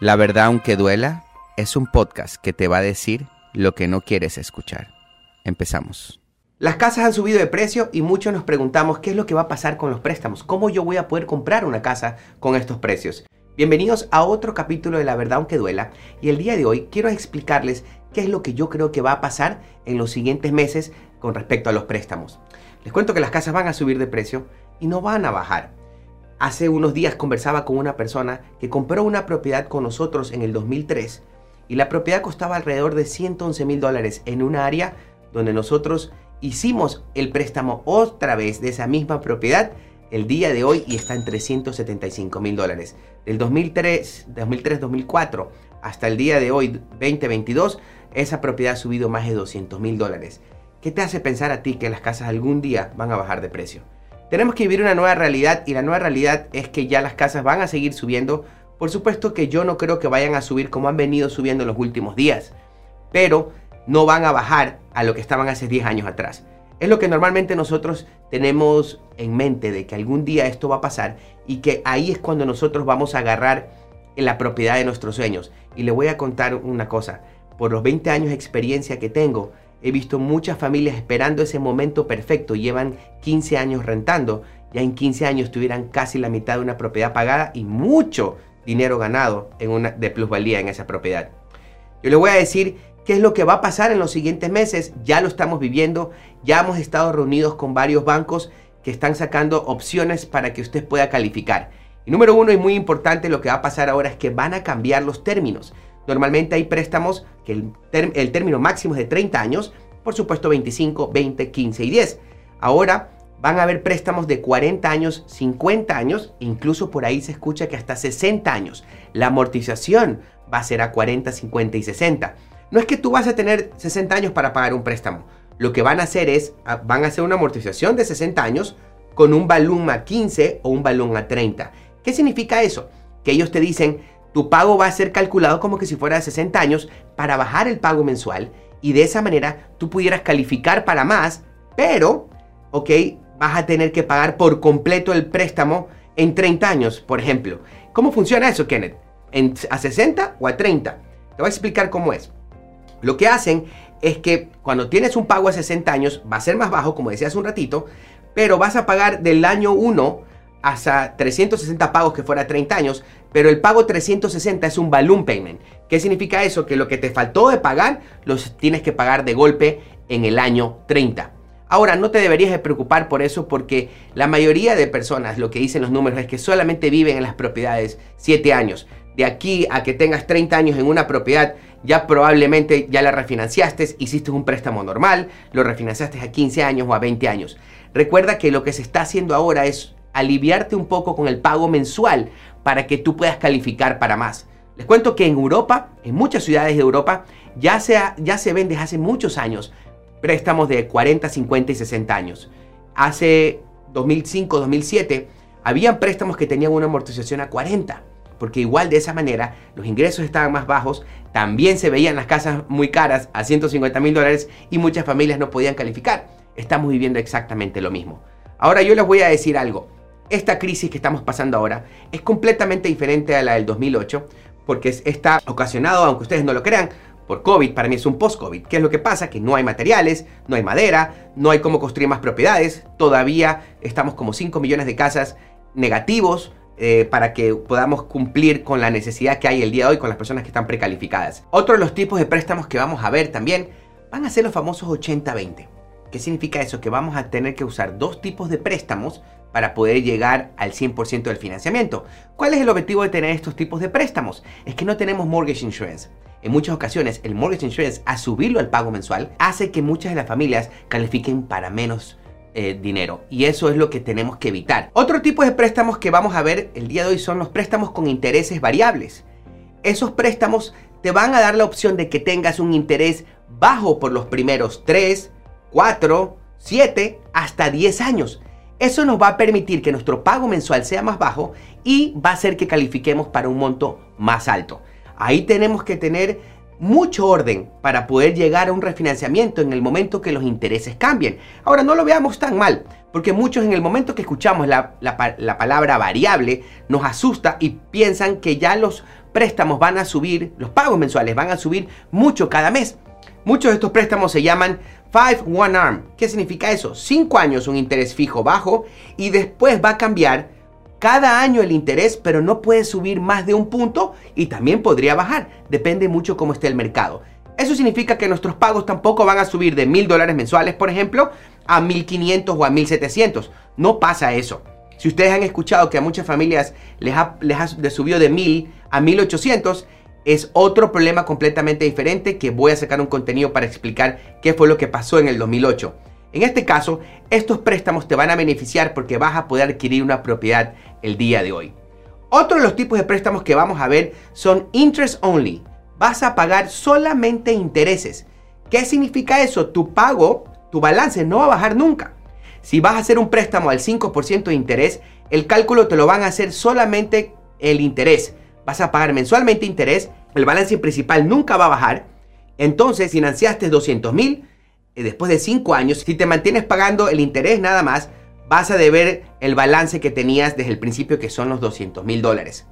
La verdad, aunque duela, es un podcast que te va a decir lo que no quieres escuchar. Empezamos. Las casas han subido de precio y muchos nos preguntamos qué es lo que va a pasar con los préstamos, cómo yo voy a poder comprar una casa con estos precios. Bienvenidos a otro capítulo de La verdad aunque duela y el día de hoy quiero explicarles qué es lo que yo creo que va a pasar en los siguientes meses con respecto a los préstamos. Les cuento que las casas van a subir de precio y no van a bajar. Hace unos días conversaba con una persona que compró una propiedad con nosotros en el 2003 y la propiedad costaba alrededor de 111 mil dólares en un área donde nosotros hicimos el préstamo otra vez de esa misma propiedad el día de hoy y está en 375 mil dólares. Del 2003, 2003-2004 hasta el día de hoy, 2022, esa propiedad ha subido más de 200 mil dólares. ¿Qué te hace pensar a ti que las casas algún día van a bajar de precio? Tenemos que vivir una nueva realidad y la nueva realidad es que ya las casas van a seguir subiendo. Por supuesto que yo no creo que vayan a subir como han venido subiendo en los últimos días, pero no van a bajar a lo que estaban hace 10 años atrás. Es lo que normalmente nosotros tenemos en mente de que algún día esto va a pasar y que ahí es cuando nosotros vamos a agarrar la propiedad de nuestros sueños. Y le voy a contar una cosa, por los 20 años de experiencia que tengo, He visto muchas familias esperando ese momento perfecto. Llevan 15 años rentando. Ya en 15 años tuvieran casi la mitad de una propiedad pagada y mucho dinero ganado en una, de plusvalía en esa propiedad. Yo le voy a decir qué es lo que va a pasar en los siguientes meses. Ya lo estamos viviendo. Ya hemos estado reunidos con varios bancos que están sacando opciones para que usted pueda calificar. Y número uno, y muy importante, lo que va a pasar ahora es que van a cambiar los términos. Normalmente hay préstamos que el, término máximo es de 30 años, por supuesto 25, 20, 15 y 10. Ahora van a haber préstamos de 40 años, 50 años, incluso por ahí se escucha que hasta 60 años. La amortización va a ser a 40, 50 y 60. No es que tú vas a tener 60 años para pagar un préstamo. Lo que van a hacer es, ah, van a hacer una amortización de 60 años con un balón a 15 o un balón a 30. ¿Qué significa eso? Que ellos te dicen, tu pago va a ser calculado como que si fuera de 60 años para bajar el pago mensual y de esa manera tú pudieras calificar para más, pero, ok, vas a tener que pagar por completo el préstamo en 30 años, por ejemplo. ¿Cómo funciona eso, Kenneth? ¿En, ¿A 60 o a 30? Te voy a explicar cómo es. Lo que hacen es que cuando tienes un pago a 60 años va a ser más bajo, como decía hace un ratito, pero vas a pagar del año 1 hasta 360 pagos que fuera 30 años, pero el pago 360 es un balloon payment. ¿Qué significa eso? Que lo que te faltó de pagar, los tienes que pagar de golpe en el año 30. Ahora, no te deberías de preocupar por eso porque la mayoría de personas, lo que dicen los números es que solamente viven en las propiedades 7 años. De aquí a que tengas 30 años en una propiedad, ya probablemente ya la refinanciaste, hiciste un préstamo normal, lo refinanciaste a 15 años o a 20 años. Recuerda que lo que se está haciendo ahora es aliviarte un poco con el pago mensual para que tú puedas calificar para más. Les cuento que en Europa, en muchas ciudades de Europa, ya se, ya se ven desde hace muchos años préstamos de 40, 50 y 60 años. Hace 2005, 2007, habían préstamos que tenían una amortización a 40, porque igual de esa manera los ingresos estaban más bajos, también se veían las casas muy caras a 150 mil dólares y muchas familias no podían calificar. Estamos viviendo exactamente lo mismo. Ahora yo les voy a decir algo esta crisis que estamos pasando ahora es completamente diferente a la del 2008 porque está ocasionado, aunque ustedes no lo crean, por COVID. Para mí es un post-COVID. ¿Qué es lo que pasa? Que no hay materiales, no hay madera, no hay cómo construir más propiedades. Todavía estamos como 5 millones de casas negativos eh, para que podamos cumplir con la necesidad que hay el día de hoy con las personas que están precalificadas. Otro de los tipos de préstamos que vamos a ver también van a ser los famosos 80-20. ¿Qué significa eso? Que vamos a tener que usar dos tipos de préstamos para poder llegar al 100% del financiamiento. ¿Cuál es el objetivo de tener estos tipos de préstamos? Es que no tenemos mortgage insurance. En muchas ocasiones el mortgage insurance, a subirlo al pago mensual, hace que muchas de las familias califiquen para menos eh, dinero. Y eso es lo que tenemos que evitar. Otro tipo de préstamos que vamos a ver el día de hoy son los préstamos con intereses variables. Esos préstamos te van a dar la opción de que tengas un interés bajo por los primeros 3, 4, 7, hasta 10 años. Eso nos va a permitir que nuestro pago mensual sea más bajo y va a hacer que califiquemos para un monto más alto. Ahí tenemos que tener mucho orden para poder llegar a un refinanciamiento en el momento que los intereses cambien. Ahora, no lo veamos tan mal, porque muchos en el momento que escuchamos la, palabra variable nos asusta y piensan que ya los préstamos van a subir, los pagos mensuales van a subir mucho cada mes. Muchos de estos préstamos se llaman Five One Arm. ¿Qué significa eso? Cinco años un interés fijo bajo y después va a cambiar cada año el interés, pero no puede subir más de un punto y también podría bajar. Depende mucho cómo esté el mercado. Eso significa que nuestros pagos tampoco van a subir de mil dólares mensuales, por ejemplo, a 1500 o a 1700. No pasa eso. Si ustedes han escuchado que a muchas familias les ha, les ha subido de 1000 a 1800, es otro problema completamente diferente que voy a sacar un contenido para explicar qué fue lo que pasó en el 2008. En este caso, estos préstamos te van a beneficiar porque vas a poder adquirir una propiedad el día de hoy. Otro de los tipos de préstamos que vamos a ver son interest only. Vas a pagar solamente intereses. ¿Qué significa eso? Tu pago, tu balance no va a bajar nunca. Si vas a hacer un préstamo al 5% de interés, el cálculo te lo van a hacer solamente el interés. Vas a pagar mensualmente interés, el balance principal nunca va a bajar. Entonces, financiaste 200 mil, eh, después de 5 años, si te mantienes pagando el interés nada más, vas a deber el balance que tenías desde el principio, que son los 200 mil dólares.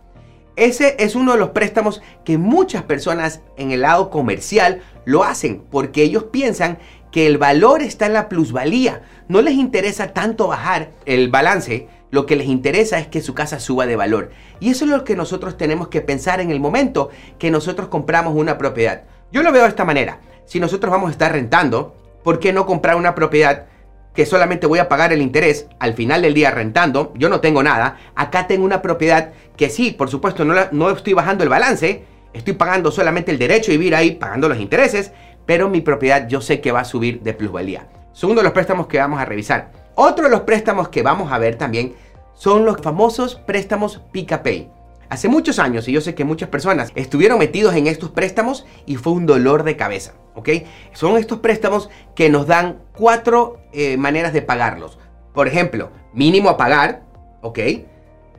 Ese es uno de los préstamos que muchas personas en el lado comercial lo hacen porque ellos piensan que el valor está en la plusvalía. No les interesa tanto bajar el balance, lo que les interesa es que su casa suba de valor. Y eso es lo que nosotros tenemos que pensar en el momento que nosotros compramos una propiedad. Yo lo veo de esta manera. Si nosotros vamos a estar rentando, ¿por qué no comprar una propiedad que solamente voy a pagar el interés al final del día rentando, yo no tengo nada, acá tengo una propiedad que sí, por supuesto, no, no estoy bajando el balance, estoy pagando solamente el derecho de vivir ahí, pagando los intereses, pero mi propiedad yo sé que va a subir de plusvalía. Segundo de los préstamos que vamos a revisar. Otro de los préstamos que vamos a ver también son los famosos préstamos Pay. Hace muchos años, y yo sé que muchas personas estuvieron metidos en estos préstamos y fue un dolor de cabeza, ¿ok? Son estos préstamos que nos dan cuatro eh, maneras de pagarlos. Por ejemplo, mínimo a pagar, ¿ok?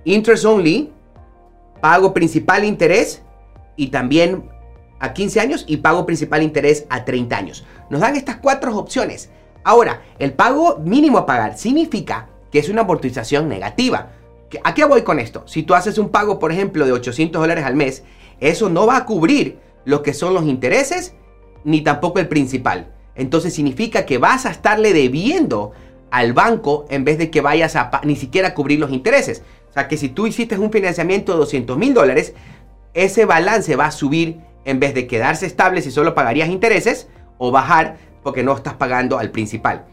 Interest only, pago principal interés y también a 15 años y pago principal interés a 30 años. Nos dan estas cuatro opciones. Ahora, el pago mínimo a pagar significa que es una amortización negativa. ¿A qué voy con esto? Si tú haces un pago, por ejemplo, de 800 dólares al mes, eso no va a cubrir lo que son los intereses ni tampoco el principal. Entonces significa que vas a estarle debiendo al banco en vez de que vayas a ni siquiera cubrir los intereses. O sea que si tú hiciste un financiamiento de 200 mil dólares, ese balance va a subir en vez de quedarse estable si solo pagarías intereses o bajar porque no estás pagando al principal.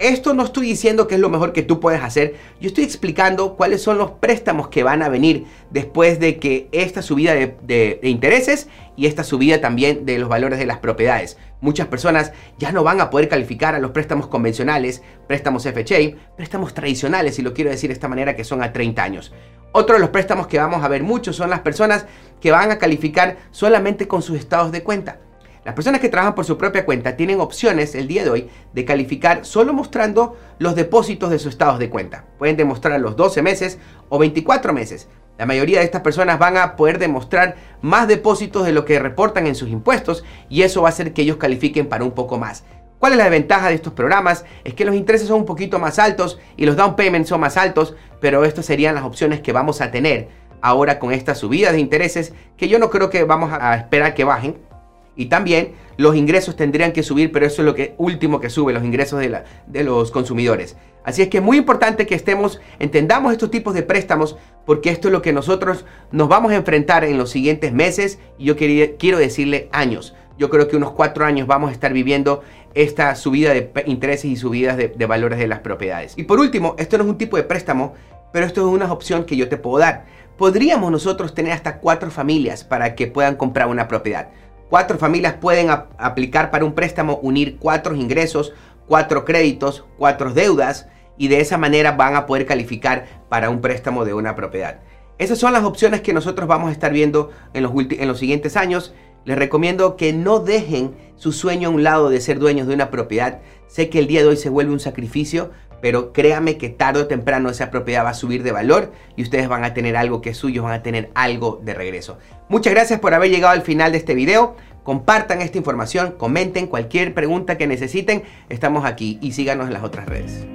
Esto no estoy diciendo que es lo mejor que tú puedes hacer, yo estoy explicando cuáles son los préstamos que van a venir después de que esta subida de, intereses y esta subida también de los valores de las propiedades. Muchas personas ya no van a poder calificar a los préstamos convencionales, préstamos FHA, préstamos tradicionales, si lo quiero decir de esta manera, que son a 30 años. Otro de los préstamos que vamos a ver mucho son las personas que van a calificar solamente con sus estados de cuenta. Las personas que trabajan por su propia cuenta tienen opciones el día de hoy de calificar solo mostrando los depósitos de sus estados de cuenta. Pueden demostrar los 12 meses o 24 meses. La mayoría de estas personas van a poder demostrar más depósitos de lo que reportan en sus impuestos y eso va a hacer que ellos califiquen para un poco más. ¿Cuál es la ventaja de estos programas? Es que los intereses son un poquito más altos y los down payments son más altos, pero estas serían las opciones que vamos a tener ahora con estas subidas de intereses que yo no creo que vamos a esperar que bajen y también los ingresos tendrían que subir, pero eso es lo que último que sube, los ingresos de, los consumidores. Así es que es muy importante que estemos, entendamos estos tipos de préstamos, porque esto es lo que nosotros nos vamos a enfrentar en los siguientes meses y yo quería, quiero decirle años. Yo creo que unos cuatro años vamos a estar viviendo esta subida de intereses y subidas de, de valores de las propiedades. Y por último, esto no es un tipo de préstamo, pero esto es una opción que yo te puedo dar. Podríamos nosotros tener hasta cuatro familias para que puedan comprar una propiedad. Cuatro familias pueden aplicar para un préstamo, unir cuatro ingresos, cuatro créditos, cuatro deudas y de esa manera van a poder calificar para un préstamo de una propiedad. Esas son las opciones que nosotros vamos a estar viendo en los, en los siguientes años. Les recomiendo que no dejen su sueño a un lado de ser dueños de una propiedad. Sé que el día de hoy se vuelve un sacrificio, pero créame que tarde o temprano esa propiedad va a subir de valor y ustedes van a tener algo que es suyo, van a tener algo de regreso. Muchas gracias por haber llegado al final de este video. Compartan esta información, comenten cualquier pregunta que necesiten. Estamos aquí y síganos en las otras redes.